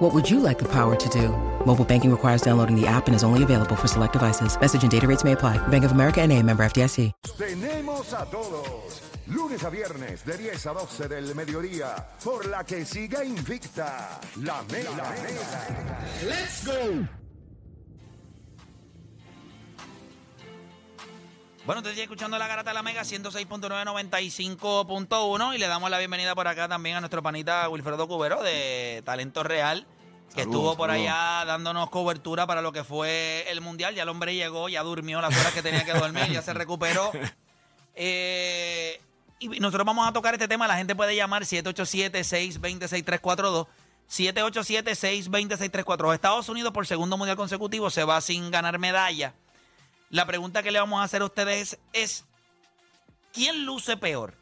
What would you like the power to do? Mobile banking requires downloading the app and is only available for select devices. Message and data rates may apply. Bank of America and a member FDIC. Tenemos a todos. Lunes a viernes de 10 a 12 del mediodía. Por la que siga invicta. La mega. La mega. Let's go. Bueno, te estoy escuchando la garata de la Mega 106.995.1 y le damos la bienvenida por acá también a nuestro panita Wilfredo Cubero de Talento Real, que estuvo por allá dándonos cobertura para lo que fue el Mundial. Ya el hombre llegó, ya durmió las horas que tenía que dormir, ya se recuperó. Eh, y nosotros vamos a tocar este tema. La gente puede llamar 787-620-6342. 787-620-6342. Estados Unidos por segundo mundial consecutivo se va sin ganar medalla. La pregunta que le vamos a hacer a ustedes es, ¿quién luce peor?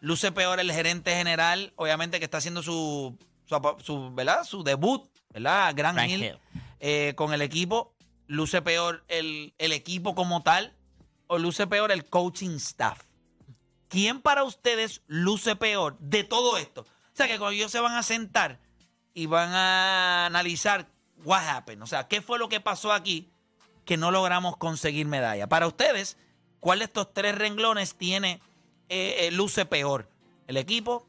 Luce peor el gerente general, obviamente que está haciendo su, su, su, ¿verdad? su debut, ¿verdad? Gran Hill. eh, con el equipo. Luce peor el, el equipo como tal o luce peor el coaching staff. ¿Quién para ustedes luce peor de todo esto? O sea, que cuando ellos se van a sentar y van a analizar what happened, o sea, qué fue lo que pasó aquí que no logramos conseguir medalla. Para ustedes, ¿cuál de estos tres renglones tiene eh, eh, luce peor? ¿El equipo,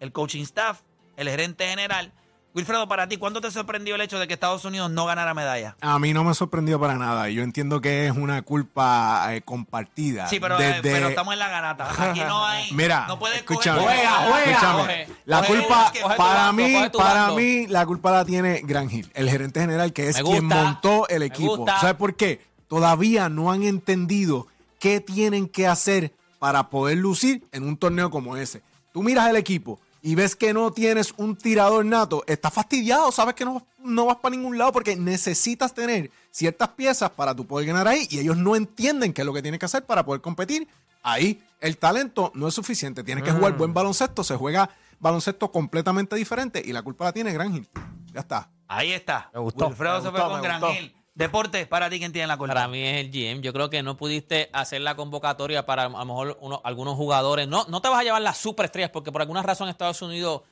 el coaching staff, el gerente general? Wilfredo, para ti, ¿cuándo te sorprendió el hecho de que Estados Unidos no ganara medalla? A mí no me sorprendió para nada. Yo entiendo que es una culpa eh, compartida. Sí, pero, eh, Desde- pero estamos en la garata. Aquí no hay. Mira, no puedes escúchame, coger- Juega, juega, escúchame. coge, la coge culpa, tu- coge tu para mí, coge tu para mí, la culpa la tiene Gran Hill, el gerente general, que es Me quien gusta, montó el me equipo. gusta. ¿Sabes por qué? Todavía no han entendido qué tienen que hacer para poder lucir en un torneo como ese. Tú miras el equipo y ves que no tienes un tirador nato, estás fastidiado, sabes que no, no vas para ningún lado porque necesitas tener ciertas piezas para tú poder ganar ahí y ellos no entienden qué es lo que tienes que hacer para poder competir. Ahí el talento no es suficiente, tienes que jugar buen baloncesto, se juega baloncesto completamente diferente y la culpa la tiene Gran Hill. Ya está. Ahí está. Me gustó, Wilfredo me se fue con Gran gustó. Hill. Deportes, para ti, ¿quién tiene la culpa? Para mí es el GM. Yo creo que no pudiste hacer la convocatoria para a lo mejor uno- algunos jugadores. No, no te vas a llevar las superestrellas porque por alguna razón Estados Unidos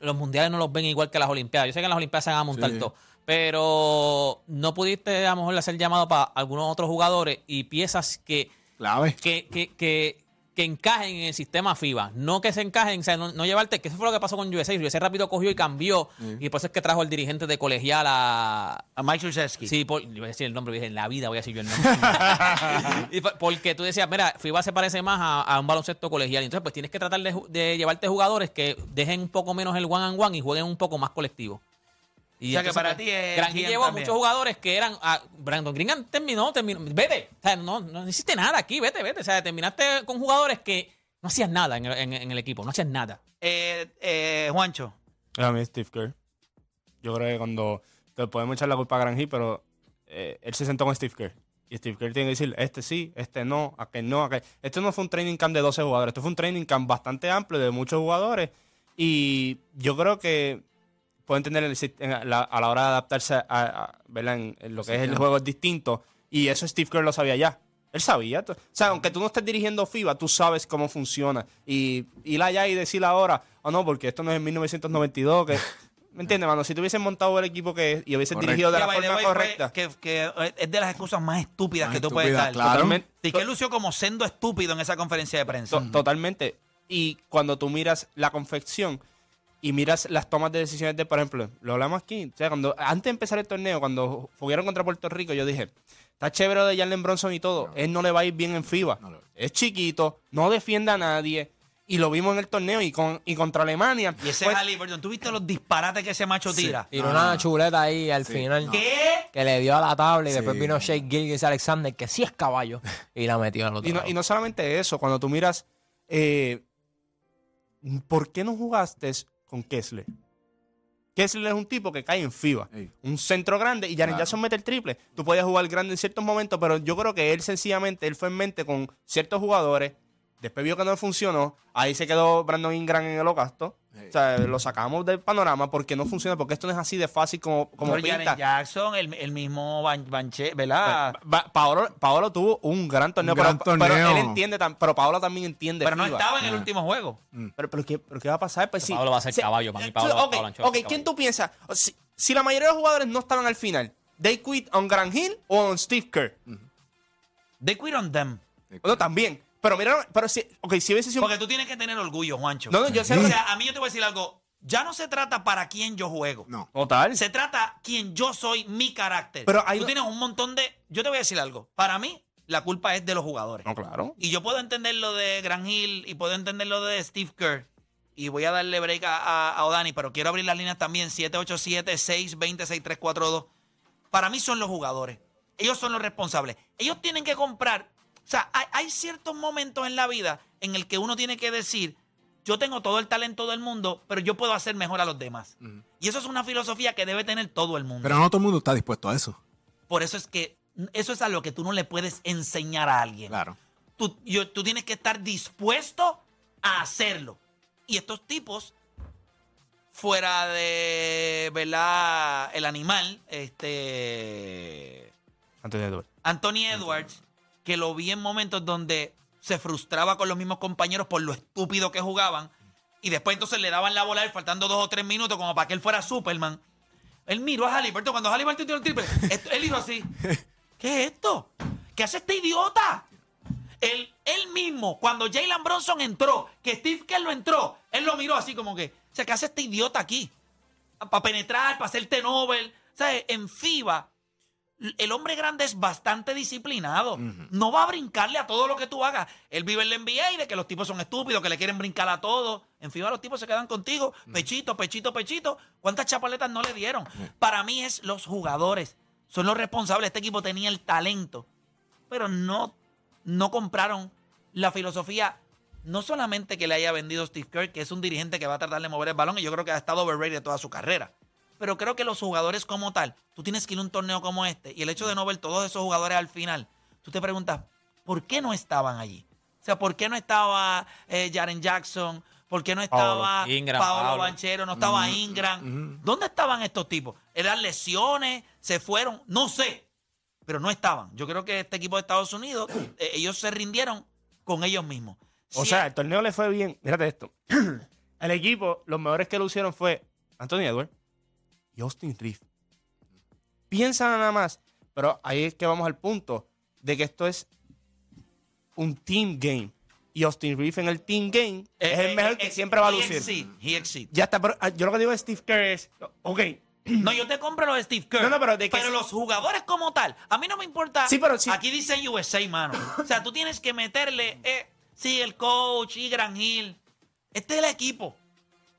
los mundiales no los ven igual que las Olimpiadas. Yo sé que en las Olimpiadas se van a montar Sí. todo. Pero no pudiste a lo mejor hacer llamado para algunos otros jugadores y piezas que, Clave. que, que, que, que encajen en el sistema FIBA. No que se encajen, o sea, no, no llevarte, que eso fue lo que pasó con USA. USA rápido cogió y cambió. Y por eso es que trajo el dirigente de colegial a, A Mike Krzyzewski. Sí, por, yo voy a decir el nombre, dije, en la vida voy a decir yo el nombre. Y porque tú decías, mira, FIBA se parece más a, a un baloncesto colegial. Entonces, pues tienes que tratar de, llevarte jugadores que dejen un poco menos el one and one y jueguen un poco más colectivo. Y O sea, que para pues, ti es llevó a también. muchos jugadores que eran. ah, Brandon Green terminó, terminó. Vete. O sea, no, no hiciste nada aquí, vete, vete. O sea, terminaste con jugadores que no hacían nada en el, en- en el equipo, no hacían nada. Eh, eh, Juancho. A mí Steve Kerr. Yo creo que cuando te podemos echar la culpa a Gran Hill, pero eh, él se sentó con Steve Kerr. Y Steve Kerr tiene que decir, este sí, este no, aquel no, aquel. Esto no fue un training camp de 12 jugadores, esto fue un training camp bastante amplio de muchos jugadores. Y yo creo que puede entender el sit- en la- a la hora de adaptarse a, a- ¿verdad? En, en lo que es el juego es distinto. Y eso Steve Kerr lo sabía ya. Él sabía. O sea, aunque tú no estés dirigiendo FIBA, tú sabes cómo funciona. Y ir allá y decir ahora, oh no, porque esto no es en 1992, que... ¿Me entiendes, mano? Si tú hubieses montado el equipo que y hubieses Correcto. dirigido de la forma way, correcta. Que, que es de las excusas más estúpidas Más que tú puedes dar. claro. Totalmente. Y que él lució como sendo estúpido en esa conferencia de prensa. To- Totalmente. Y cuando tú miras la confección y miras las tomas de decisiones de, por ejemplo, lo hablamos aquí, o sea, cuando antes de empezar el torneo, cuando jugaron contra Puerto Rico, yo dije, está chévere de Jalen Bronson y todo, él no le va a ir bien en FIBA. No. Es chiquito, no defiende a nadie. Y lo vimos en el torneo y, con, y contra Alemania. Y ese Pues, Halliburton, ¿tú viste los disparates que ese macho tira? Tiró una chuleta ahí al final. ¿Qué? Que le dio a la tabla y después Sí. vino Shea Gilgis Alexander, que sí es caballo, y la metió al otro Y no, lado. y no solamente eso, cuando tú miras, eh, ¿por qué no jugaste con Kessler? Kessler es un tipo que cae en FIBA. Ey. Un centro grande y Jaren Jackson mete el triple. Tú podías jugar grande en ciertos momentos, pero yo creo que él sencillamente, él fue en mente con ciertos jugadores. Después vio que no funcionó. Ahí se quedó Brandon Ingram en el ocasto. O sea, lo sacamos del panorama porque no funciona, porque esto no es así de fácil como, como Jaren. Jackson, el, el mismo Ban- Banche, ¿verdad? Paolo, Paolo tuvo un gran torneo, Un gran pero, él entiende, pero Paolo también entiende. Pero no FIBA. estaba en el último juego. Pero, pero, ¿qué, pero ¿qué va a pasar? Pues sí. Paolo va a ser caballo, para mí, Paolo- ok, Paolo Ancelotti ok, es ¿quién tú piensas? Si, si la mayoría de los jugadores no estaban al final, ¿they quit on Grant Hill o on Steve Kerr? They quit on them. No, también. Pero mira, pero si, ok, si hubiese sido... Porque tú tienes que tener orgullo, Juancho. No, no, yo sé- O sea, a mí yo te voy a decir algo. Ya no se trata para quién yo juego. No. Total. Se trata quién yo soy, mi carácter. Pero ahí tú tienes un montón de. Yo te voy a decir algo. Para mí, la culpa es de los jugadores. No, claro. Y yo puedo entender lo de Gran Hill y puedo entender lo de Steve Kerr. Y voy a darle break a, a, a Odani, pero quiero abrir las líneas también: 787-620-6342. Para mí son los jugadores. Ellos son los responsables. Ellos tienen que comprar. O sea, hay, hay ciertos momentos en la vida en el que uno tiene que decir: Yo tengo todo el talento del mundo, pero yo puedo hacer mejor a los demás. Y eso es una filosofía que debe tener todo el mundo. Pero no todo el mundo está dispuesto a eso. Por eso es que eso es a lo que tú no le puedes enseñar a alguien Claro. tú, yo- tú tienes que estar dispuesto a hacerlo. Y estos tipos, fuera de, ¿verdad? El animal, este... De Edwards. Anthony Edwards, que lo vi en momentos donde se frustraba con los mismos compañeros por lo estúpido que jugaban, y después entonces le daban la bola a él faltando dos o tres minutos como para que él fuera Superman. Él miró a Halliburton, cuando Halliburton tiró el triple, él hizo así. ¿Qué es esto? ¿Qué hace este idiota? Él, él mismo, cuando Jalen Bronson entró, que Steve Kerr lo entró, él lo miró así como que, o sea, ¿qué hace este idiota aquí? Para penetrar, para hacerte Nobel. Sea, en FIBA, el hombre grande es bastante disciplinado. No va a brincarle a todo lo que tú hagas. Él vive en la NBA y de que los tipos son estúpidos, que le quieren brincar a todo. En FIBA los tipos se quedan contigo. Pechito, pechito, pechito. ¿Cuántas chapaletas no le dieron? Para mí es los jugadores. Son los responsables. Este equipo tenía el talento. Pero no, no compraron la filosofía. No solamente que le haya vendido Steve Kerr, que es un dirigente que va a tratar de mover el balón y yo creo que ha estado overrated toda su carrera. Pero creo que los jugadores como tal, tú tienes que ir a un torneo como este y el hecho de no ver todos esos jugadores al final, tú te preguntas, ¿por qué no estaban allí? O sea, ¿por qué no estaba eh, Jaren Jackson? ¿Por qué no estaba Paolo, Ingram, Paolo Paolo. Banchero? ¿No estaba Ingram? ¿Dónde estaban estos tipos? ¿Eran lesiones? ¿Se fueron? No sé. Pero no estaban. Yo creo que este equipo de Estados Unidos, eh, ellos se rindieron con ellos mismos. O Si- sea, el torneo le fue bien. Mírate esto. el equipo, los mejores que lo hicieron fue Anthony Edwards y Austin Reeves. Piensa nada más. Pero ahí es que vamos al punto de que esto es un team game. Y Austin Reeves en el team game eh, es el eh, mejor eh, que siempre va a lucir. he. Ya está, pero ah, yo lo que digo de Steve Kerr es, ok, No, yo te compro lo de Steve Kerr. No, no, pero de que- los jugadores como tal, a mí no me importa. Sí, pero sí. Aquí dice USA, mano. O sea, tú tienes que meterle, eh, sí, el coach y Gran Hill. Este es el equipo.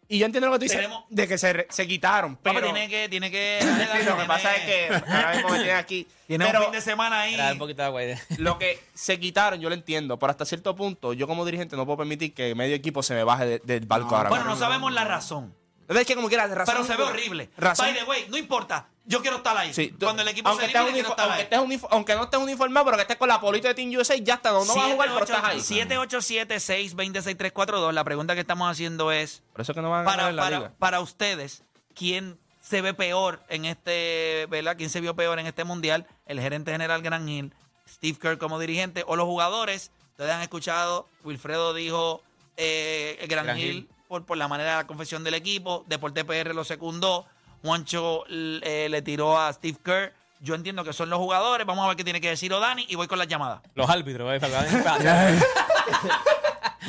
Y yo entiendo lo que tú dices, Tenemos- de que se, re- se quitaron, Papi, pero... tiene que, tiene que. Sí, lo que pasa es que ahora mismo me tienen aquí. Tiene pero un fin de semana ahí. Era un poquito de agua ahí. lo que se quitaron, yo lo entiendo, pero hasta cierto punto, yo como dirigente no puedo permitir que medio equipo se me baje de- del barco ahora Bueno, mismo. no sabemos la razón. Es que como quiera, razón. Pero se ve horrible. Razón. By the way, no importa. Yo quiero estar ahí. Sí, tú- Cuando el equipo aunque se estés elimine, quiero unifo- estar aunque, ahí. estés unifo- aunque no estés uniformado, pero que estés con la polita de Team USA, ya está. No, no vas a jugar, pero estás ahí. 787-620-6342. La pregunta que estamos haciendo es: Por eso es que no van a ganar para, en la para, liga. para ustedes, ¿quién se ve peor en este, ¿verdad? ¿Quién se vio peor en este mundial? ¿El gerente general Gran Hill, Steve Kerr como dirigente o los jugadores? Ustedes han escuchado, Wilfredo dijo eh, Gran, Gran Hill, Hill. Por, por la manera de la confesión del equipo, Deporte PR lo secundó, Juancho eh, le tiró a Steve Kerr. Yo entiendo que son los jugadores. Vamos a ver qué tiene que decir Odani y voy con las llamadas. Los árbitros, ¿eh? ¿verdad?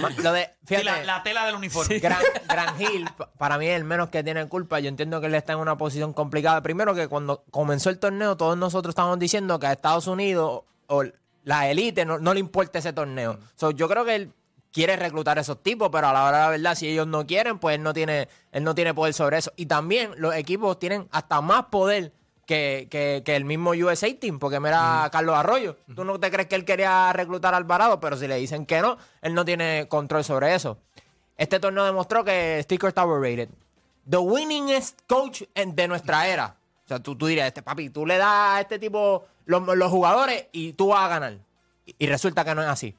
Lo de, Sí, fíjate, la, la tela del uniforme. Gran, Gran Hill, pa- para mí es el menos que tiene culpa. Yo entiendo que él está en una posición complicada. Primero que cuando comenzó el torneo, todos nosotros estábamos diciendo que a Estados Unidos o la élite no, no le importa ese torneo. So, yo creo que él quiere reclutar a esos tipos, pero a la hora de la verdad, si ellos no quieren, pues él no tiene, él no tiene poder sobre eso. Y también los equipos tienen hasta más poder que, que- que el mismo USA Team, porque mira Carlos Arroyo. Tú no te crees que él quería reclutar a Alvarado, pero si le dicen que no, él no tiene control sobre eso. Este torneo demostró que Sticker está overrated. the winningest coach de nuestra era. O sea, tú, tú dirías, este papi, tú le das a este tipo los, los jugadores y tú vas a ganar. Y, y resulta que no es así.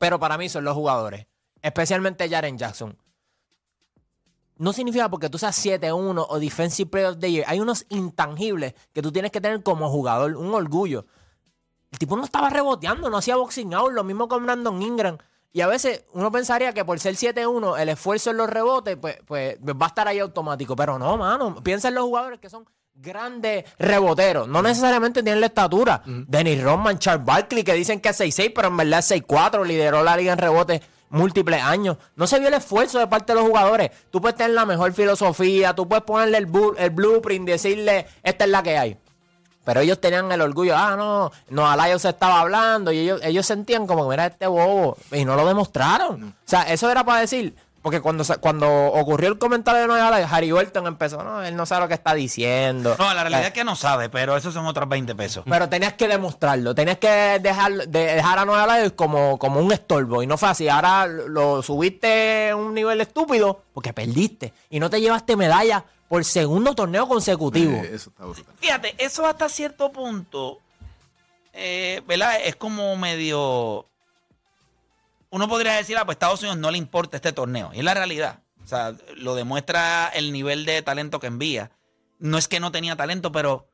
Pero para mí son los jugadores, especialmente Jaren Jackson. No significa porque tú seas 7-1 o Defensive Player of the Year. Hay unos intangibles que tú tienes que tener como jugador, un orgullo. El tipo no estaba reboteando, no hacía boxing out, lo mismo con Brandon Ingram. Y a veces uno pensaría que por ser 7-1, el esfuerzo en los rebotes, pues, pues va a estar ahí automático. Pero no, mano. Piensa en los jugadores que son grandes reboteros. No necesariamente tienen la estatura. Dennis Rodman, Charles Barkley, que dicen que es 6-6, pero en verdad es 6-4. Lideró la liga en rebotes múltiples años. No se vio el esfuerzo de parte de los jugadores. Tú puedes tener la mejor filosofía, tú puedes ponerle el, el blueprint, decirle, esta es la que hay. Pero ellos tenían el orgullo, ah, no, no, Alayo se estaba hablando y ellos, ellos sentían como, mira, este bobo, y no lo demostraron. O sea, eso era para decir, porque cuando, cuando ocurrió el comentario de Alayo, Harry Burton empezó, no, él no sabe lo que está diciendo. No, la realidad es que no sabe, pero esos son otros 20 pesos. Pero tenías que demostrarlo, tenías que dejar, de- dejar a Lions como, como un estorbo. Y no fue así. Ahora lo subiste a un nivel estúpido porque perdiste. Y no te llevaste medalla por segundo torneo consecutivo. Eh, eso está brutal. Fíjate, eso hasta cierto punto, eh, ¿verdad? Es como medio... Uno podría decir, ah, pues Estados Unidos no le importa este torneo. Y es la realidad. O sea, lo demuestra el nivel de talento que envía. No es que no tenía talento, pero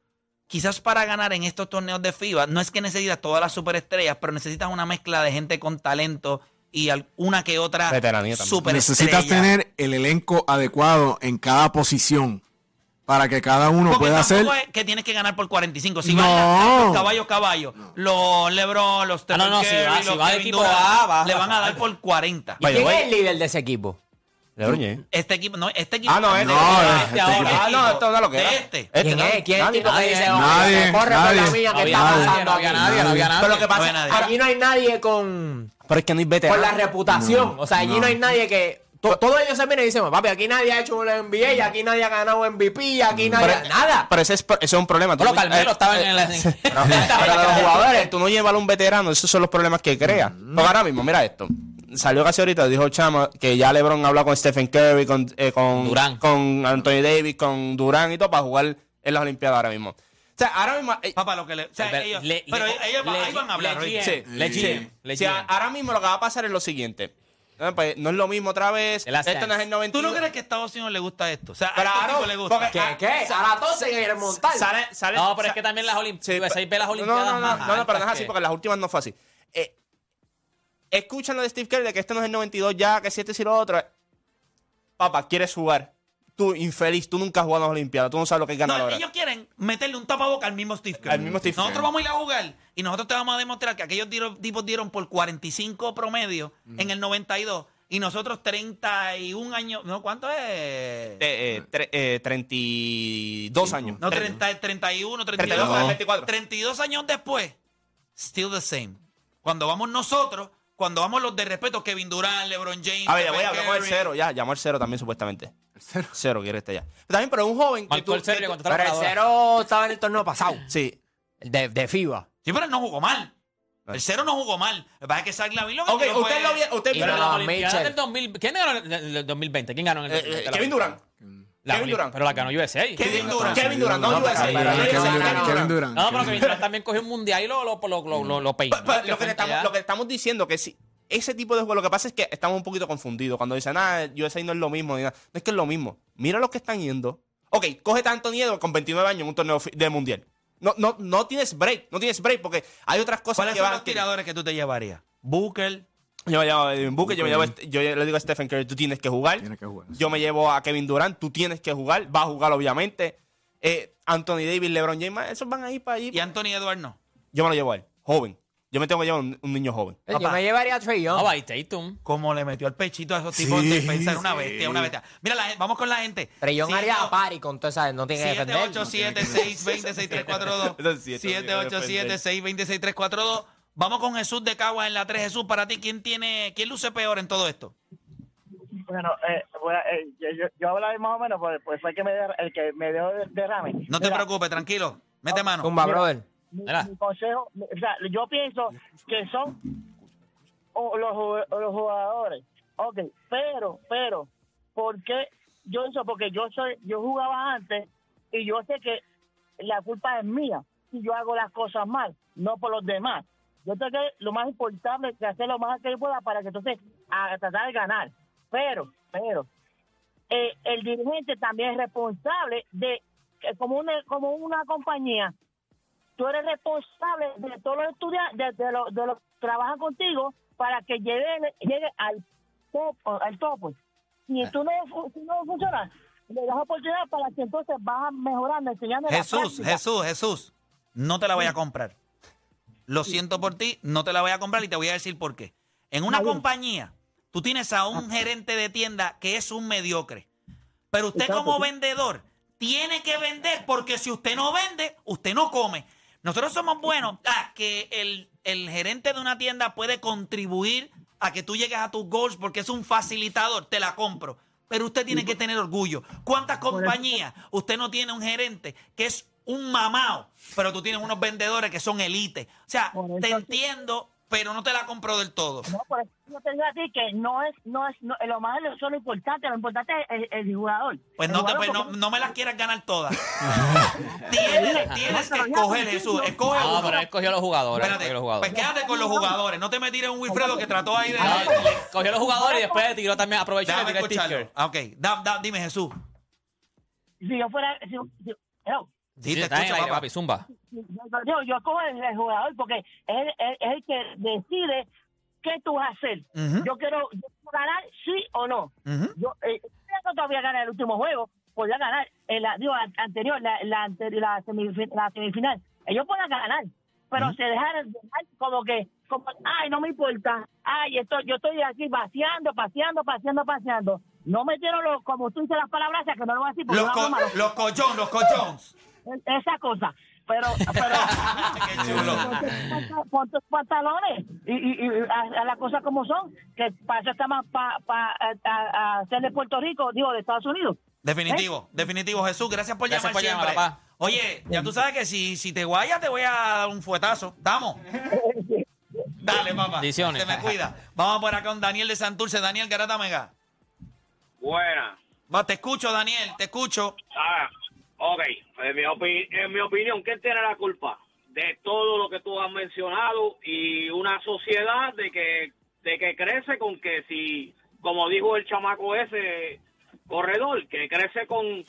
quizás para ganar en estos torneos de FIBA, no es que necesitas todas las superestrellas, pero necesitas una mezcla de gente con talento y una que otra Veteranía también. superestrella. Necesitas tener el elenco adecuado en cada posición para que cada uno Porque pueda hacer. tampoco es que tienes que ganar por 45. Si No. van los caballos, caballos, los LeBron, los Stephen no, no, si va- si va de equipo Durant, A, va. le van a dar por 40. ¿Y quién es el líder de ese equipo? LeBron. Este equipo, no, este equipo. Ah, no, este. No, Ah, este ahora. equipo. Ah, no, esto no es lo que era. este. Este ¿Quién no. es? ¿Quién es el Nadie, tipo que nadie, dice, nadie, "Oye, corre por la nadie. mía No que había está nadie, pasando no había aquí"? nadie, no había nadie. Pero lo que pasa nadie. Aquí no hay nadie con, Pero es que no hay con veterano. la reputación. o sea, allí no. hay nadie que... to- todos ellos se miran y dicen, papi, aquí nadie ha hecho un NBA, y aquí nadie ha ganado MVP, aquí nadie... Pero- nada. Pero ese es, ese es un problema. Bueno, no- Carmelo eh, estaba en eh, el... Pero, pero los jugadores, tú no llevas a un veterano, esos son los problemas que crea. Porque ahora mismo, mira esto. Salió casi ahorita, dijo Chama que ya LeBron ha hablado con Stephen Curry, con, eh, con Durant. con Anthony Davis, con Durán y todo para jugar en las Olimpiadas ahora mismo. O sea, ahora mismo. eh, Papá, lo que le. O sea, Pero ellos, le- pero le- ellos le- ahí van a hablar. sí, Le sí. Sí, ahora mismo lo que va a pasar es lo siguiente. Pues, no es lo mismo otra vez. Esto no es el 92. ¿Tú no crees que a Estados Unidos le gusta esto? O sea, a Claro, este le gusta. porque- ¿Qué? ¿Qué? Ahora todos se quieren montar. Sale, sale, No, pero es que también las Sí, Olimpiadas, pe- ve las no, Olimpiadas no, no, más no, no, pero no es así que- porque las últimas no fue así. Eh, escuchan lo de Steve Kerr de que este no es el 92 ya, que si este sí lo otro. Papá, quieres jugar. Tú, infeliz, tú nunca has jugado en las Olimpiadas, tú no sabes lo que es ganar No, ahora. ellos quieren meterle un tapaboca al mismo Steve Kerr. Al mismo Steve Nosotros Kerr. vamos a ir a jugar y nosotros te vamos a demostrar que aquellos dieron- tipos dieron por 45 promedio en el 92 y nosotros 31 años. ¿No? ¿Cuánto es? Eh, eh, tre- eh, 32 años. No, Tre- 30, 31, 32. 32 años. 24. 32 años después, still the same. Cuando vamos nosotros, cuando vamos los de respeto, Kevin Durant, LeBron James. A ver, ya voy a llamar el Curry. cero, ya, llamó el cero también supuestamente. El cero. quiere este ya. Pero también, pero un joven. que Marcó tú- el cero y la Pero el cero estaba en el torneo pasado, Sí. el de, de FIBA. Sí, pero él no jugó mal. El cero no jugó mal. Lo que pasa es que Zach Lavin lo Ok, usted fue- lo vio. Usted Y vio Pero no, las no, Olimpiadas Mitchell. del 2000... ¿Quién ganó en el, el 2020? ¿Quién ganó en el Eh, eh, 2020? Kevin Durant. La Kevin Durant. Pero la ganó USA. Kevin Durant. Kevin Durant, no No, USA. pero- Kevin Durant, pero- Kevin Durant. No, pero Kevin Durant también cogió un mundial y lo, lo, lo, lo, lo, lo peinó. Pa- pa- lo, que le estamos, lo que estamos diciendo que si ese tipo de juego, lo que pasa es que estamos un poquito confundidos cuando dicen, ah, USA no es lo mismo, ni nada. no es que es lo mismo. Mira los que están yendo. Ok, coge tanto Niedo con 29 años en un torneo de mundial. No, no, no tienes break, no tienes break porque hay otras cosas ¿Cuáles que son van los tiradores que tú te llevarías? Booker. Yo me llevo a Devin Booker, yo, me llevo a este- yo le digo a Stephen Curry, tú tienes que jugar. Tienes que jugar. Yo me llevo a Kevin Durant, tú tienes que jugar, va a jugar obviamente. Eh, Anthony Davis, LeBron James, esos van a ir para allí. Y Anthony Edwards no. Yo me lo llevo a él, joven. Yo me tengo que llevar un, un niño joven. Yo me llevaría a Trey Young. No, va, y Tatum. Como le metió al pechito a esos tipos de pensar una sí. bestia, una bestia. Mira, la gente- vamos con la gente. Trey Young haría Siete- a pari con toda esa... No tiene que defender. 787-620-6342. Eso es siete, 787-620-6342. Vamos con Jesús de Caguas en la 3. Jesús, para ti, ¿quién tiene, quién luce peor en todo esto? Bueno, eh, bueno, eh, yo, yo, yo hablaba más o menos, pues, pues fue el que me, der- el que me dio de- derrame. No te Mira, preocupes, tranquilo. Mete mano. Tumba, brother. Mi, consejo, o sea, yo pienso que son o los, los jugadores. Ok, pero, pero, ¿por qué yo eso porque yo soy, yo jugaba antes y yo sé que la culpa es mía si yo hago las cosas mal, no por los demás. Yo creo que lo más importante es hacer lo más que yo pueda para que entonces a tratar de ganar. Pero, pero, eh, el dirigente también es responsable de, que como una, como una compañía, tú eres responsable de todos los estudiantes, de, de los de los que trabajan contigo para que llegue, llegue al top, al topo. Si tú no, fu- si no funciona, le das oportunidad para que entonces vas mejorando, enseñando la Jesús, práctica. Jesús, Jesús, no te la voy a comprar. Lo siento por ti, no te la voy a comprar y te voy a decir por qué. En una compañía, tú tienes a un gerente de tienda que es un mediocre. Pero usted Exacto, como vendedor tiene que vender porque si usted no vende, usted no come. Nosotros somos buenos a que el, el gerente de una tienda puede contribuir a que tú llegues a tus goals porque es un facilitador, te la compro. Pero usted tiene que tener orgullo. ¿Cuántas compañías usted no tiene un gerente que es un mamao, pero tú tienes unos vendedores que son elite? O sea, te entiendo, pero no te la compro del todo. No, por eso yo te digo a ti que no es, no es, no- lo más eso es lo importante, lo importante es el, el jugador. Pues El no, te, pues no, no me las quieras ganar todas. tienes, tienes que escoger, Jesús. Escoge No, uno. pero él cogió a los jugadores. Espérate, los jugadores. pues quédate con los jugadores. No te me tires un Wilfredo que trató ahí de. Cogió a los jugadores y después tiró también, aprovechó y le tiró. Ah, Ok, Da- da- dime Jesús. Si yo fuera, si, si- hello, Sí, Sí, te escucho, aire, papi, zumba. Yo, yo, cojo el, el jugador porque es, el- el que decide qué tú vas a hacer. Yo quiero yo quiero ganar sí o no. Ujú. Yo eh, todavía ganar el último juego, podía ganar en la digo, an- anterior, la, la, la, semifin- la semifinal. Ellos pueden ganar, pero se dejaron dejar como que, como, ay, no me importa, ay, esto, yo estoy aquí paseando, paseando, paseando, paseando. No metieron los, como tú dices las palabras, que no lo voy a decir porque Los, no co- los collones. esa cosa. Pero, pero Qué chulo. ponte- pon tus pantalones y, y, y a, a las cosas como son, que para eso estamos para pa, a, hacer de Puerto Rico, digo, de Estados Unidos. Definitivo, definitivo, Jesús. Gracias por Gracias llamar por llamar, siempre. papá. Oye, ya tú sabes que si, si te guayas te voy a dar un fuetazo. ¿Estamos? Dale, papá. Bendiciones. Se me cuida. Vamos por acá con Daniel de Santurce. Daniel Garata Mega. Buena. Va, te escucho, Daniel, te escucho. Ah, ok. En mi, opi- en mi opinión, ¿quién tiene la culpa? De todo lo que tú has mencionado y una sociedad de que, de que crece con que si, como dijo el chamaco ese corredor, que crece con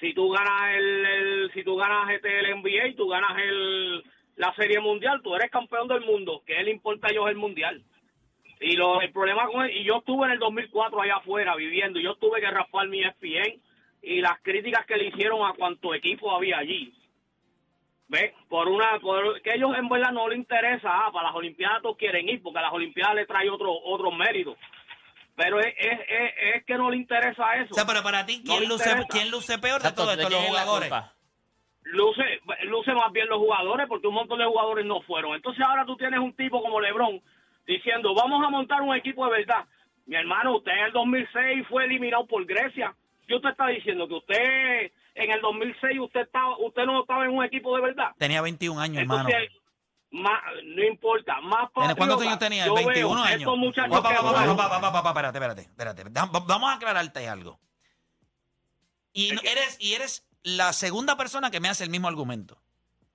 si tú ganas el, el- si tú ganas este el NBA y tú ganas el la serie mundial, tú eres campeón del mundo. ¿Qué le importa a ellos el mundial? Y lo, el problema con y yo estuve en el 2004 allá afuera viviendo, y yo tuve que raspar mi ESPN y las críticas que le hicieron a cuánto equipo había allí. ¿Ves? Por una, por, que ellos en verdad no les interesa, ah, para las Olimpiadas todos quieren ir, porque a las Olimpiadas le trae otro, otro mérito. Pero es, es, es, es que no le interesa eso. O sea, pero para ti, ¿quién, luce. ¿quién luce peor de Exacto, todo ¿de esto? Los quién es la jugadores. luce, luce más bien los jugadores porque un montón de jugadores no fueron. Entonces ahora tú tienes un tipo como LeBron diciendo, vamos a montar un equipo de verdad. Mi hermano, usted en el 2006 fue eliminado por Grecia. ¿Qué usted está diciendo? Que usted en el 2006 usted estaba, usted no estaba en un equipo de verdad. Tenía 21 años, hermano. Más, no importa, más ¿Tiene- ¿Cuántos patriota, años tenía? yo 21 veo años. Pa, Espérate, espérate, Vamos a aclararte algo. Y no- eres, y eres la segunda persona que me hace el mismo argumento.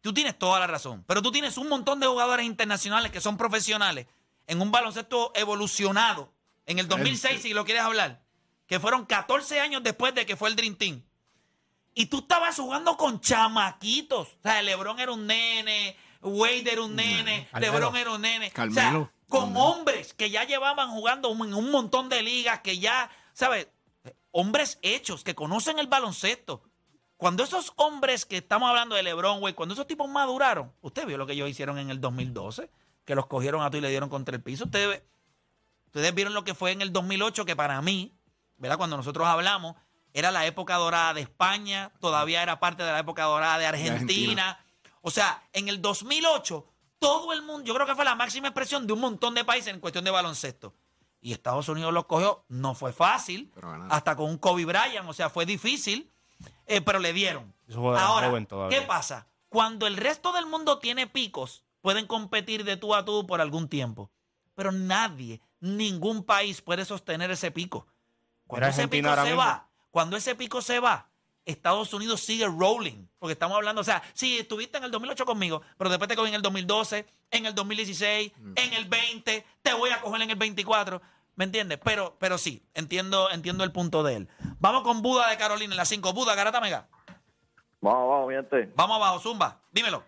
Tú tienes toda la razón. Pero tú tienes un montón de jugadores internacionales que son profesionales en un baloncesto evolucionado en el 2006, si lo quieres hablar, que fueron 14 años después de que fue el Dream Team. Y tú estabas jugando con chamaquitos. O sea, LeBron era un nene, Wade era un nene. LeBron era un nene. O sea, con hombres que ya llevaban jugando en un montón de ligas, que ya, ¿sabes? Hombres hechos, que conocen el baloncesto. Cuando esos hombres que estamos hablando de LeBron, güey, cuando esos tipos maduraron, usted vio lo que ellos hicieron en el 2012, que los cogieron a tú y le dieron contra el piso. Ustedes, ustedes vieron lo que fue en el 2008, que para mí, ¿verdad? Cuando nosotros hablamos, era la época dorada de España, todavía era parte de la época dorada de Argentina. Argentina. O sea, en el 2008, todo el mundo, yo creo que fue la máxima expresión de un montón de países en cuestión de baloncesto. Y Estados Unidos los cogió, no fue fácil, hasta con un Kobe Bryant, o sea, fue difícil, eh, pero le dieron. Ahora, joven. ¿qué pasa? Cuando el resto del mundo tiene picos, pueden competir de tú a tú por algún tiempo. Pero nadie, ningún país puede sostener ese pico. Cuando ese Argentina pico se mismo. va, Cuando ese pico se va, Estados Unidos sigue rolling. Porque estamos hablando, o sea, sí, estuviste en el 2008 conmigo, pero después te cogí en el 2012, en el 2016, en el 20, te voy a coger en el 24. ¿Me entiendes? Pero, pero sí, entiendo, entiendo el punto de él. Vamos con Buda de Carolina en la 5. Buda, Garata Mega. Vamos, vamos, mi gente. Vamos abajo, Zumba. Dímelo.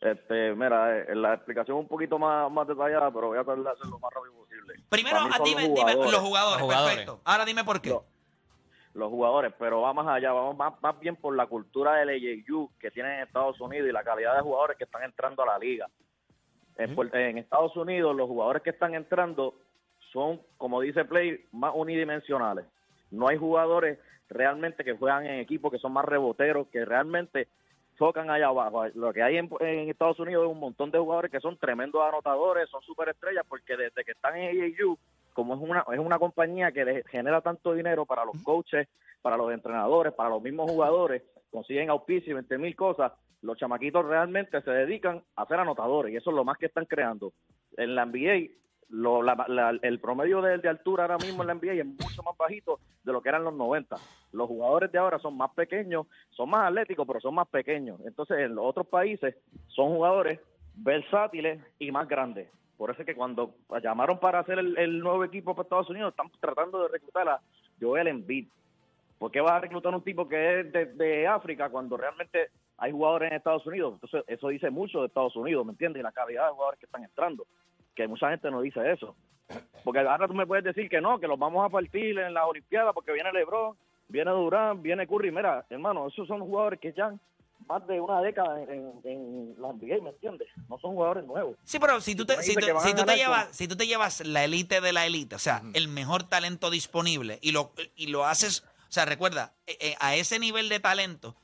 Este, mira, eh, la explicación es un poquito más, más detallada, pero voy a tratar de hacerlo lo más rápido posible. Primero, Para mí ah, son dime, los dime jugadores. los jugadores. Los jugadores. Perfecto. Ahora dime por qué. Los- Los jugadores, pero va más allá, vamos más, más bien por la cultura del AJU que tienen en Estados Unidos y la calidad de jugadores que están entrando a la liga. En, Puer- en Estados Unidos, los jugadores que están entrando son, como dice Play, más unidimensionales. No hay jugadores realmente que juegan en equipos que son más reboteros, que realmente tocan allá abajo. Lo que hay en, en Estados Unidos es un montón de jugadores que son tremendos anotadores, son superestrellas, porque desde que están en AAU, como es una, es una compañía que genera tanto dinero para los coaches, para los entrenadores, para los mismos jugadores, consiguen auspicio y 20 mil cosas, los chamaquitos realmente se dedican a ser anotadores y eso es lo más que están creando. En la NBA, lo- la- el promedio de, de altura ahora mismo en la NBA es mucho más bajito de lo que eran los 90. Los jugadores de ahora son más pequeños, son más atléticos, pero son más pequeños. Entonces, en los otros países son jugadores versátiles y más grandes. Por eso es que cuando llamaron para hacer el, nuevo equipo para Estados Unidos, están tratando de reclutar a Joel Embiid. ¿Por qué vas a reclutar un tipo que es de, de África cuando realmente hay jugadores en Estados Unidos? Entonces, eso dice mucho de Estados Unidos, ¿me entiendes? Y la calidad de jugadores que están entrando. Que mucha gente no dice eso. Porque ahora tú me puedes decir que no, que los vamos a partir en las Olimpiadas porque viene LeBron, viene Durán, viene Curry. Mira, hermano, esos son jugadores que ya más de una década en, en, en la NBA, ¿me entiendes? No son jugadores nuevos. Sí, pero si tú te, si tú- si te llevas, con- si tú te llevas la élite de la élite, o sea, el mejor talento disponible y lo, y lo haces, o sea, recuerda, eh, eh, a ese nivel de talento,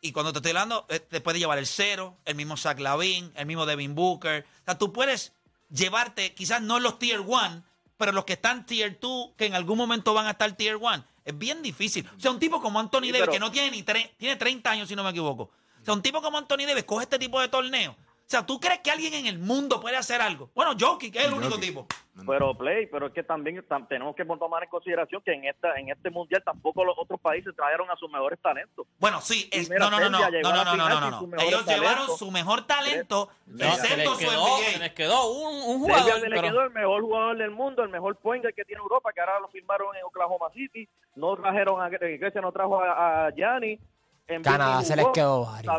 y cuando te estoy hablando, eh, te puede llevar el cero, el mismo Zach Lavin, el mismo Devin Booker. O sea, tú puedes llevarte, quizás no los tier one, pero los que están tier 2, que en algún momento van a estar tier 1. Es bien difícil. O sea, un tipo como Anthony Sí, Davis, pero- que no tiene ni tre- tiene 30 años, si no me equivoco. O sea, un tipo como Anthony Davis coge este tipo de torneo. O sea, ¿tú crees que alguien en el mundo puede hacer algo? Bueno, Jokic es el único tipo. Pero Play, pero es que también tam- tenemos que tomar en consideración que en esta en este mundial tampoco los otros países trajeron a sus mejores talentos. Bueno, sí, es- no, no, no, no, no, no, no, no, Ellos llevaron su mejor talento, No, se, les excepto su quedó, se les quedó un, jugador, se le pero quedó el mejor jugador del mundo, el mejor point guard que tiene Europa, que ahora lo firmaron en Oklahoma City. No trajeron a Grecia, no trajo a, a Gianni. Canadá se les quedó varios.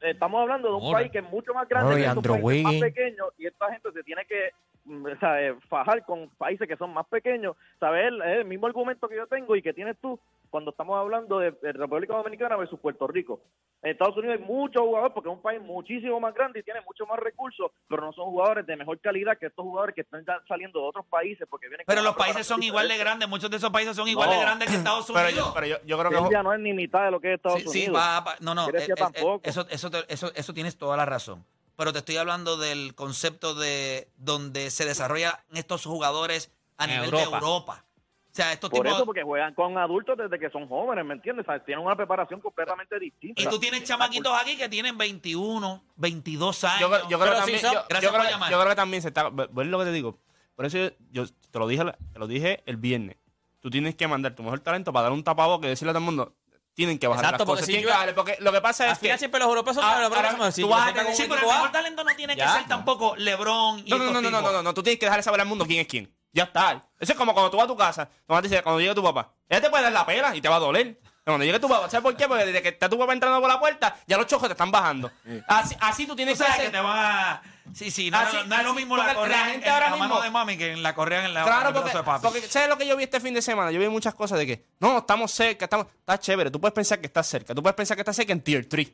Estamos hablando de un país que es mucho más grande que países más pequeños y esta gente se tiene que mm, ¿sabe? fajar con países que son más pequeños. ¿Sabes? El, el mismo argumento que yo tengo y que tienes tú cuando estamos hablando de, de República Dominicana versus Puerto Rico. En Estados Unidos hay muchos jugadores porque es un país muchísimo más grande y tiene muchos más recursos, pero no son jugadores de mejor calidad que estos jugadores que están ya saliendo de otros países porque vienen Pero los países son igual de grandes, muchos de esos países son igual de grandes que Estados Pero Unidos. yo, pero yo, yo creo que. No es ni mitad de lo que es Estados Sí, sí, Unidos. va, va- no, no, eh, eh, eso, eso, te- eso, eso tienes toda la razón. Pero te estoy hablando del concepto de donde se desarrollan estos jugadores a En nivel Europa. de Europa. O sea, estos Por tipos... eso, porque juegan con adultos desde que son jóvenes, ¿me entiendes? O sea, tienen una preparación completamente distinta. y tú tienes chamaquitos aquí que tienen 21, 22 años. Yo, creo- yo creo Pero que también, son- yo, creo, llamar. yo creo que también se está. ¿Ves lo que te digo? Por eso yo, yo te, lo dije, te lo dije el viernes. Tú tienes que mandar tu mejor talento para dar un tapaboque y decirle a todo el mundo. Tienen que bajar Exacto, las porque cosas. si tienen yo- que bajarle, porque lo que pasa al es final que. siempre los europeos son los europeos ahora, si tú yo vas a tener- un Sí, pero el equipo A- mejor talento no tiene que Ya. ser tampoco LeBron y No, no, estos no, no, no, tipos. no, no, no, tú tienes que dejar saber al mundo quién es quién. Ya está. Eso es como cuando tú vas a tu casa, te dice, cuando llegue tu papá, ella te puede dar la pela y te va a doler. Cuando llegue tu papá, ¿sabes por qué? Porque desde que está tu papá entrando por la puerta, ya los chojos te están bajando. Así, así tú tienes que sabes que hacer. te van a... Sí, sí, no, Así- no, no es lo mismo la porque la correa gente en ahora la mano mismo- de mami que en la correa en la Claro, porque, de papi. porque ¿sabes lo que yo vi este fin de semana? Yo vi muchas cosas de que, no, estamos cerca, estamos, está chévere, tú puedes pensar que estás cerca, tú puedes pensar que estás cerca en tier 3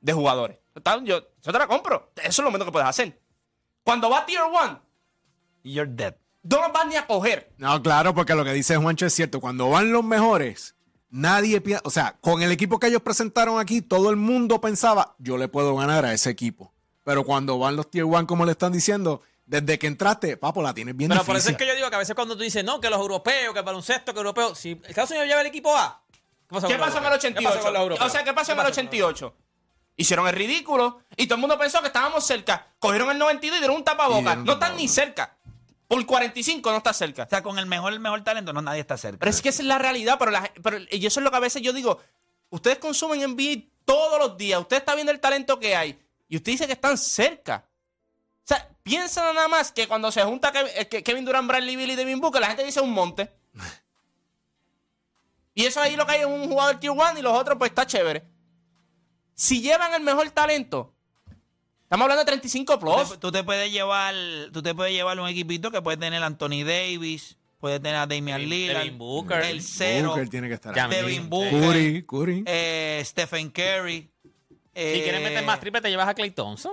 de jugadores. Está- Yo, yo te la compro, eso es lo menos que puedes hacer. Cuando va a tier 1, You're dead. no los vas ni a coger. No, claro, porque lo que dice Juancho es cierto. Cuando van los mejores, nadie piensa. O sea, con el equipo que ellos presentaron aquí, todo el mundo pensaba, yo le puedo ganar a ese equipo. Pero cuando van los tier one, como le están diciendo, desde que entraste, papo, la tienes bien Pero por eso es que yo digo que a veces cuando tú dices, no, que los europeos, que el baloncesto, que el europeo, si Estados Unidos lleva el equipo A, ¿qué pasó, ¿Qué con pasó el europeos? ¿Qué pasó 88? con los europeos? O sea, ¿qué pasó en el con los 88? Hicieron el ridículo y todo el mundo pensó que estábamos cerca. Cogieron el 92 y dieron un tapabocas. No están tapabocas. ni cerca. Por 45 no está cerca. O sea, con el mejor, el mejor talento, no nadie está cerca. Pero es que esa es la realidad, pero, la- pero y eso es lo que a veces yo digo, ustedes consumen NBA todos los días, usted está viendo el talento que hay y usted dice que están cerca. O sea, piensa nada más que cuando se junta Kevin, eh, Durant, Bradley Beal y Devin Booker, la gente dice un monte. Y eso ahí lo que hay es un jugador tier 1 y los otros pues está chévere. Si llevan el mejor talento, estamos hablando de 35 Tú plus. te, tú te puedes llevar, tú te puedes llevar un equipito que puede tener a Anthony Davis, puede tener a Damian Lillard, Devin Booker. el cero, Booker tiene que estar Devin Booker, Curry, Curry. eh, Stephen Curry. eh, Si quieres meter más triple, te llevas a Clay Thompson.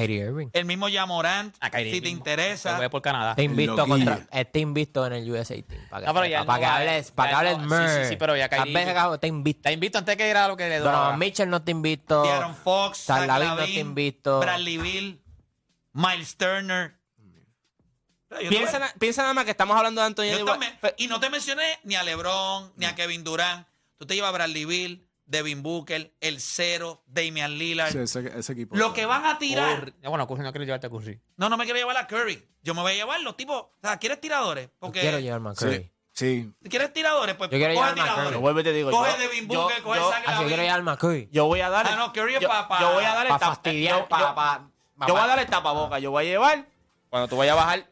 Kyrie Irving. El mismo Jamorant, A Kyrie si te Irving. interesa. Fue por Canadá. Está invisto loquillo. contra, está en el USA Team. Para que, No, pero ya él para no que va, hables, para que él hables no- sí, mer. sí, sí, pero ya Kyrie- está. Está invito antes que era lo que le. Donovan Mitchell no está invisto. De'Aaron Fox, Zach Zach Lavin no Lavin, está invisto. Bradley Bill, Miles Turner. Yo te Piensa, voy- na- piensa nada más que estamos hablando de Anthony yo Davis. también- y no te mencioné ni a LeBron, ni a Kevin Durant. Tú te llevas a Bradley Bill, Devin Booker, el cero, Damian Lillard. Sí, ese, ese equipo. Lo que van a tirar. Curry. Bueno, Curry no quiero llevarte a Curry. No, no me quiero llevar a Curry. Yo me voy a llevar los tipos. O sea, ¿quieres tiradores? Yo Porque quiero llevarme a Curry. Sí, sí. ¿Quieres tiradores? Pues Yo quiero coge llevarme a Curry. tiradores. Yo vuelvo y te digo, Coge yo- Devin yo- Booker, coge yo- Zach Ah, yo quiero llevarme a Curry. Yo voy a dar. Ah, no, Curry es yo, pa- pa- yo voy a dar el Para tapa- fastidiar, yo- para... yo- Pa, Yo voy a dar el tapaboca. Yo voy a llevar. Cuando tú vayas a bajar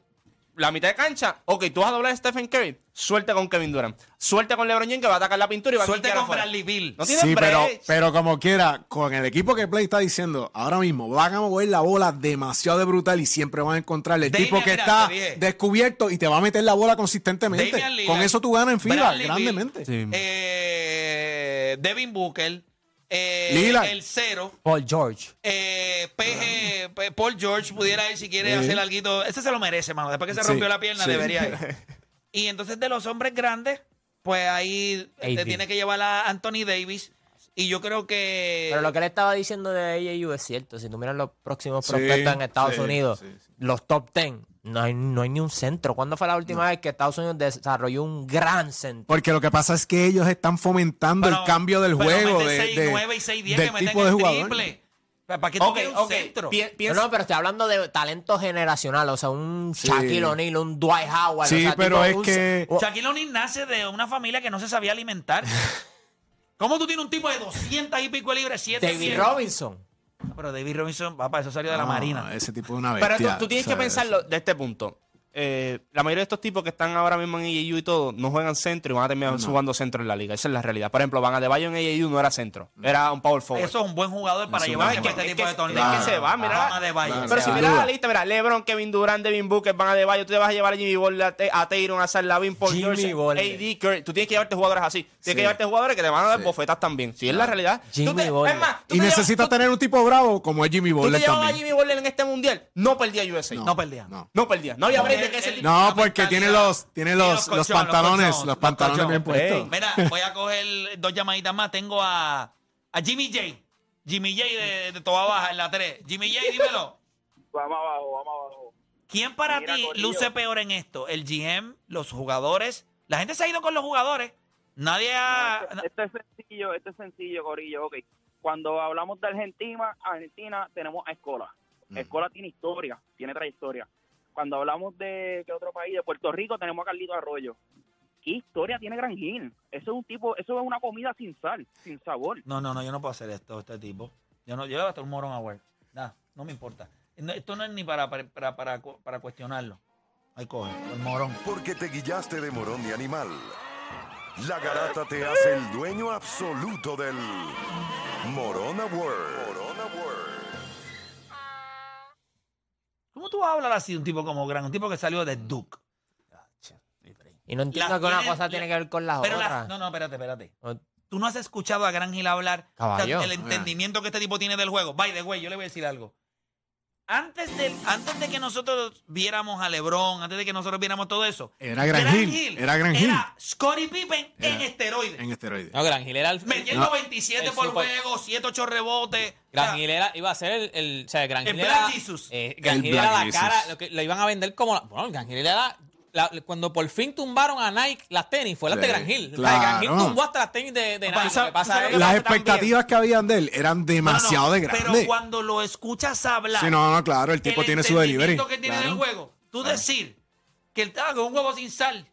la mitad de cancha, ok, tú vas a doblar a Stephen Curry. Suerte con Kevin Durant. Suerte con LeBron James que va a atacar la pintura y va a Suerte con afuera. Bradley Bill. No tiene Sí, pero, pero como quiera, con el equipo que Play está diciendo, ahora mismo van a mover la bola demasiado de brutal y siempre van a encontrar el Damian, tipo que mira, está descubierto y te va a meter la bola consistentemente. Damian Lillard, Con eso tú ganas en fila Bradley grandemente. Eh, Devin Booker, eh, Lillard. el cero, Paul George. eh, PG, P- Paul George pudiera ir si quiere Sí. hacer algo. Ese se lo merece, mano. Después que se Sí, rompió la pierna, sí. debería ir. Y entonces de los hombres grandes, pues ahí te AD. tiene que llevar a Anthony Davis. Y yo creo que. Pero lo que le estaba diciendo de AAU es cierto. Si tú miras los próximos Sí, prospectos en Estados sí, Unidos, sí, sí. los top 10, no hay, no hay ni un centro. ¿Cuándo fue la última vez que Estados Unidos desarrolló un gran centro? Porque lo que pasa es que ellos están fomentando Pero- el cambio del juego, de, 6, de- 9 y 6, 10 del que meten tipo de el jugador. triple. ¿Para qué tú Ok, quieres un centro? Pi- No, piensa- no, pero estoy hablando de talento generacional, o sea, un Sí. Shaquille O'Neal, un Dwight Howard. Sí, o sea, pero tipo es un- que- Shaquille O'Neal nace de una familia que no se sabía alimentar. ¿Cómo tú tienes un tipo de 200 y pico de libras, 7 David Robinson. Pero David Robinson, papá, eso salió de la No, Marina. Ese tipo es una Pero bestia. tú, tú tienes o sea, que pensarlo de este punto. Eh, la mayoría de estos tipos que están ahora mismo en AAU y todo no juegan centro y van a terminar jugando centro en la liga. Esa es la realidad. Por ejemplo, Van a de Bayo en AAU no era centro, era un power forward. Eso es un buen jugador para no, es este que- tipo es de que- torneos. es que se va, mira. Bama de Bayo. Claro. Pero si miras la lista, mira, LeBron, Kevin Durant, Devin Booker, Van a de Bayo, tú te vas a llevar a Jimmy Butler, a, Te- a Tyron, a Zach Lavin, Paul Jimmy George. AD, Curry. Tú tienes que llevarte jugadores así. Tienes Sí. que llevarte jugadores que te van a dar bofetas también. Si es la realidad. Jimmy Tú te- Butler. es más, tú Y te necesitas tener un tipo bravo como es Jimmy Tú te llevabas a. Jimmy Butler en este mundial, no perdía USA. No perdía. No. No perdía. No había No, que porque tiene los, tiene los, los pantalones, colchones, los los pantalones bien puestos. Mira, voy a coger dos llamaditas más. Tengo a, a Jimmy J. Jimmy J de, de Toba Baja en la 3. Jimmy J, dímelo. Vamos abajo, vamos abajo. ¿Quién para Mira, ti luce peor en esto? ¿El GM? ¿Los jugadores? La gente se ha ido con los jugadores. Nadie ha... Este, este es sencillo, este es sencillo, Corillo. Ok. Cuando hablamos de Argentina, Argentina tenemos a Escola. Escola tiene historia, tiene trayectoria. Cuando hablamos de ¿qué otro país, de Puerto Rico, tenemos a Carlito Arroyo. ¿Qué historia tiene Gran Gil? Eso es un tipo, eso es una comida sin sal, sin sabor. No, no, no, yo no puedo hacer esto, este tipo. Yo no, yo hasta un morón a. Nah, no me importa. No, esto no es ni para, para, para, para, para cuestionarlo. Ahí coge, el morón. Porque te guillaste de morón de animal. La garata te hace el dueño absoluto del Morona World. ¿Cómo tú vas a hablar así de un tipo como Gran? Un tipo que salió de Duke. Y no entiendo Las que una cosa tiene que ver con las Pero otras. las- no, no, espérate, espérate. Tú no has escuchado a Gran Gil hablar o sea, Caballo. el entendimiento que este tipo tiene del juego. By the way, yo le voy a decir algo. Antes de, antes de que nosotros viéramos a LeBron, antes de que nosotros viéramos todo eso, Era Gran Hill, era Gran Hill. Era Scottie Pippen en Era- esteroides. En esteroides. No, Gran Gil era el. Metiendo No. 27 El por super- juego, 7, 8 rebotes. Gran O sea, Gil era- iba a ser el, el- o sea, Gran El Gil Black era, Jesus. eh, Gran El Gil era Black la Jesus. cara, lo, que, lo iban a vender como, la- bueno, Gran Gil era, la- cuando por fin tumbaron a Nike las tenis, fue las de Gran Gil. O sea, claro. Gran Gil tumbó hasta las tenis de, de Nike. ¿tú pasa Las pasa expectativas que habían de él eran no, no, demasiado de Pero grandes. cuando lo escuchas hablar. Sí, no, no, claro, el tipo tiene su delivery. que tiene Claro. del juego. tú decir que él estaba con un huevo sin sal.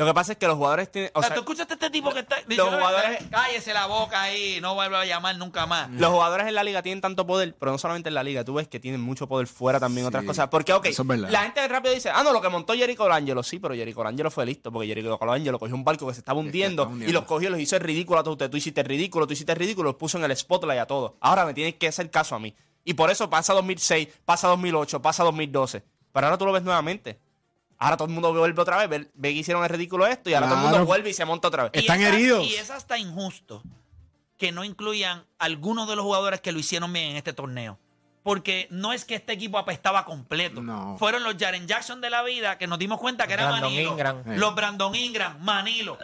Lo que pasa es que los jugadores tienen. O O sea, tú escuchaste a este tipo que está. los jugadores- Cállese la boca ahí, no vuelva a llamar nunca más. Los jugadores en la liga tienen tanto poder, pero no solamente en la liga, tú ves que tienen mucho poder fuera también Sí, otras cosas. Porque, ok, eso es verdad. la gente rápido dice, ah, no, lo que montó Jericho Colangelo, sí, pero Jericho Colangelo fue listo, porque Jericho Colangelo cogió un barco que se estaba hundiendo, estaba hundiendo. y los cogió y los hizo el ridículo a todos ustedes. Tú hiciste el ridículo, tú hiciste el ridículo, los puso en el spotlight a todos. Ahora me tienes que hacer caso a mí. Y por eso pasa 2006, pasa 2008, pasa 2012. Pero ahora tú lo ves nuevamente. Ahora todo el mundo vuelve otra vez, ve, ve que hicieron el ridículo esto, y ahora todo el Claro. mundo vuelve y se monta otra vez. Y Están es heridos. Y es hasta injusto que no incluyan algunos de los jugadores que lo hicieron bien en este torneo. Porque no es que este equipo apestaba completo. No. Fueron los Jaren Jackson de la vida que nos dimos cuenta que era Brandon Manilo. Ingram. Los Brandon Ingram, Manilo.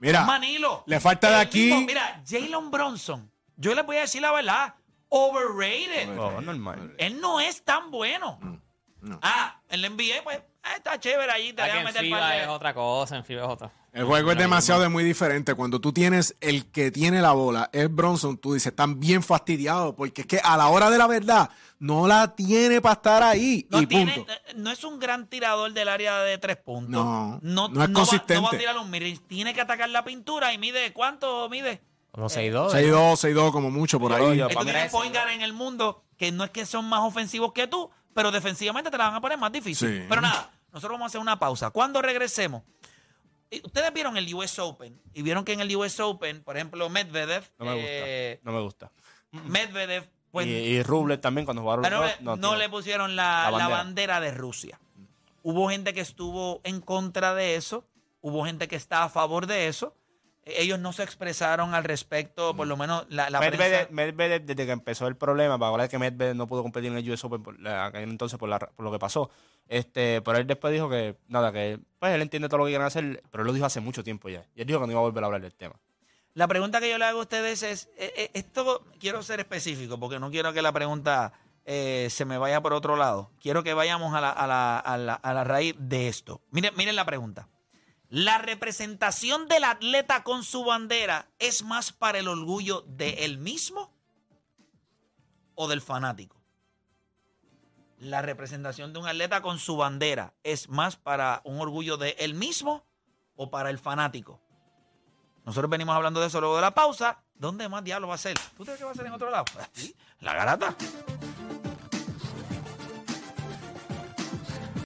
Mira, Manilo. le falta de El aquí- mismo- mira, Jalen Bronson. Yo les voy a decir la verdad. Overrated. Oh, normal. Él no es tan bueno. no. Ah, en la NBA, pues, ah, está chévere allí. Te Ah, voy que a en meter FIBA es otra cosa, en FIBA es otra. El juego es demasiado de muy diferente. Cuando tú tienes el que tiene la bola, es Bronson, tú dices, están bien fastidiados, porque es que a la hora de la verdad no la tiene para estar ahí. No, y tiene- punto. eh, no es un gran tirador del área de tres puntos. No, no, no es consistente. no va a tirar un mid Tiene que atacar la pintura y mide, ¿cuánto mide? Como 6-2. 6-2, 6-2 como mucho por ahí. Yo- Tú tienes es- point guard en el mundo que no es que son más ofensivos que tú, pero defensivamente te la van a poner más difícil. Sí. Pero nada, nosotros vamos a hacer una pausa. Cuando regresemos, ustedes vieron el US Open y vieron que en el US Open, por ejemplo, Medvedev, No me gusta. eh, No me gusta. Medvedev, pues y, y Rublev también, cuando jugaron Pero no, no, le pusieron la, La la bandera. bandera. de Rusia. Hubo gente que estuvo en contra de eso, hubo gente que está a favor de eso. Ellos no se expresaron al respecto, por lo menos la, la Medvedev, prensa- Medvedev, desde que empezó el problema, para hablar de que Medvedev no pudo competir en el US Open por la- aquel entonces por, la- por lo que pasó, este, pero él después dijo que, nada, que pues él entiende todo lo que quieren hacer, pero él lo dijo hace mucho tiempo ya. Y él dijo que no iba a volver a hablar del tema. La pregunta que yo le hago a ustedes es, eh, eh, esto quiero ser específico porque no quiero que la pregunta eh, se me vaya por otro lado. Quiero que vayamos a la, a la- a la- a la raíz de esto. Miren, miren la pregunta. ¿La representación del atleta con su bandera es más para el orgullo de él mismo o del fanático? ¿La representación de un atleta con su bandera es más para un orgullo de él mismo o para el fanático? Nosotros venimos hablando de eso luego de la pausa. ¿Dónde más diablo va a ser? ¿Tú crees que va a ser en otro lado? ¿Sí? La garata.